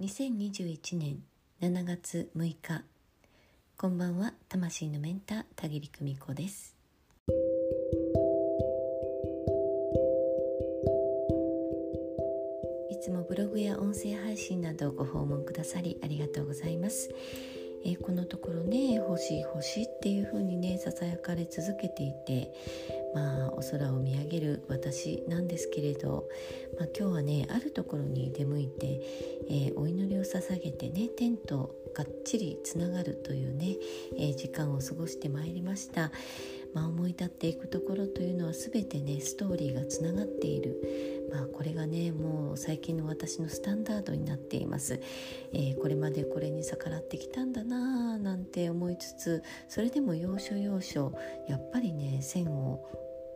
2021年7月6日こんばんは魂のメンター田切久美子です。いつもブログや音声配信などご訪問くださりありがとうございます。えー、このところね欲しい欲しいっていう風にねささやかれ続けていてまあお空を見上げる私なんですけれど、まあ、今日はねあるところに出向いて、えー、お祈りを捧げてねテントがっちりつながるというね、えー、時間を過ごしてまいりました。まあ、思い立っていくところというのは全てねストーリーがつながっている、まあ、これがねもう最近の私のスタンダードになっています、えー、これまでこれに逆らってきたんだなぁなんて思いつつそれでも要所要所やっぱりね線を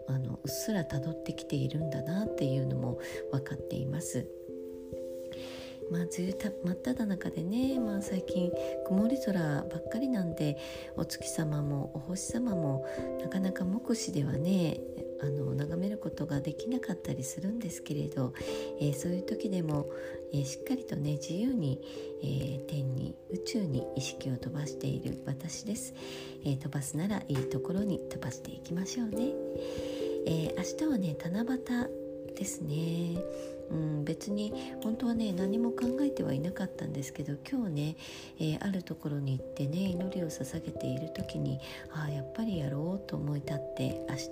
あのうっすらたどってきているんだなっていうのも分かっています。まあ、梅雨た真っ只中でね、まあ、最近曇り空ばっかりなんでお月様もお星様もなかなか目視ではねあの眺めることができなかったりするんですけれど、えー、そういう時でも、えー、しっかりとね自由に、えー、天に宇宙に意識を飛ばしている私です、え飛ばすならいいところに飛ばしていきましょうね、え明日はね七夕ですね。うん、別に本当はね何も考えてはいなかったんですけど今日ね、えー、あるところに行ってね祈りを捧げている時にああやっぱりやろうと思い立って明日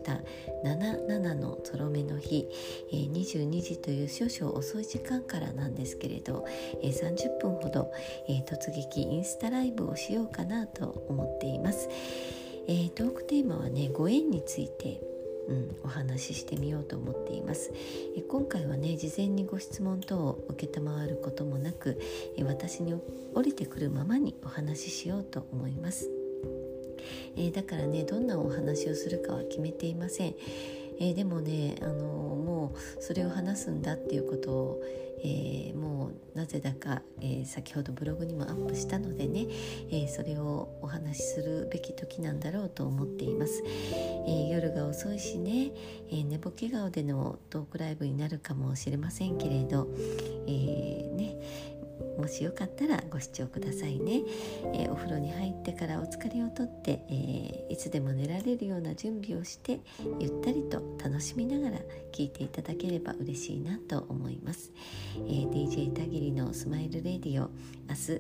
77のゾロ目の日、えー、22時という少々遅い時間からなんですけれど、えー、30分ほど、えー、突撃インスタライブをしようかなと思っています。えー、トークテーマはねご縁についてうん、お話ししてみようと思っています。え今回はね事前にご質問等を承ることもなくえ私に降りてくるままにお話ししようと思います、えだからねどんなお話をするかは決めていません、えでもねあのもうそれを話すんだっていうことをえー、もうなぜだか、えー、先ほどブログにもアップしたのでね、え、それをお話しするべき時なんだろうと思っています、え夜が遅いしね、え寝ぼけ顔でのトークライブになるかもしれませんけれど、えしよかったらご視聴くださいね、えー、お風呂に入ってからお疲れをとって、えー、いつでも寝られるような準備をしてゆったりと楽しみながら聞いていただければ嬉しいなと思います、えー、DJ 田切のスマイルレディオ明日、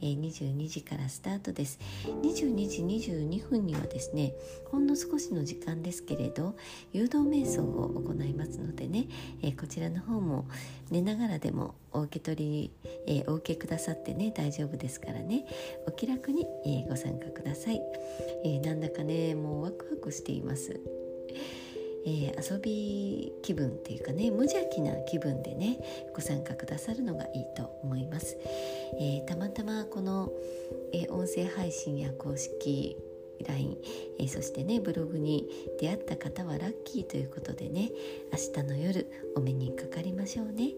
え22時からスタートです。22時22分にはですねほんの少しの時間ですけれど誘導瞑想を行いますのでね、えこちらの方も寝ながらでもお受け取り、えお受けくださってね大丈夫ですからね。お気楽に、えご参加ください、えー、なんだかねもうワクワクしています。え、遊び気分っていうかね無邪気な気分でねご参加くださるのがいいと思います、え、たまたまこの、え、音声配信や公式 LINE、えー、そしてねブログに出会った方はラッキーということでね明日の夜お目にかかりましょうね。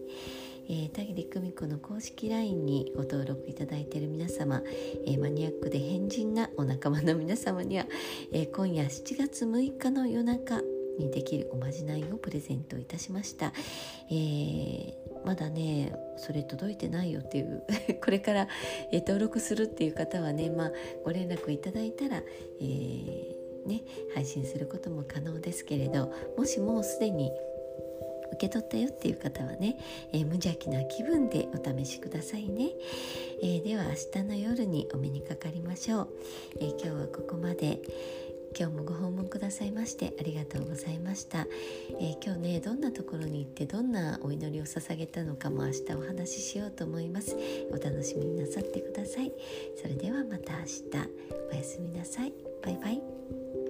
えー、田切久美子の公式 LINE にご登録いただいている皆様、えー、マニアックで変人なお仲間の皆様には、えー、今夜7月6日の夜中にできるおまじないをプレゼントいたしました、えー、まだねそれ届いてないよっていう これから、えー、登録するっていう方はね、まあ、ご連絡いただいたら、えー、ね、配信することも可能ですけれどもしもうすでに受け取ったよっていう方はね、えー、無邪気な気分でお試しくださいね、えー、では明日の夜にお目にかかりましょう、えー、今日はここまで。今日もご訪問くださいましてありがとうございました、えー、今日ねどんなところに行ってどんなお祈りを捧げたのかも明日お話ししようと思います。お楽しみになさってください。それではまた明日。おやすみなさい。バイバイ。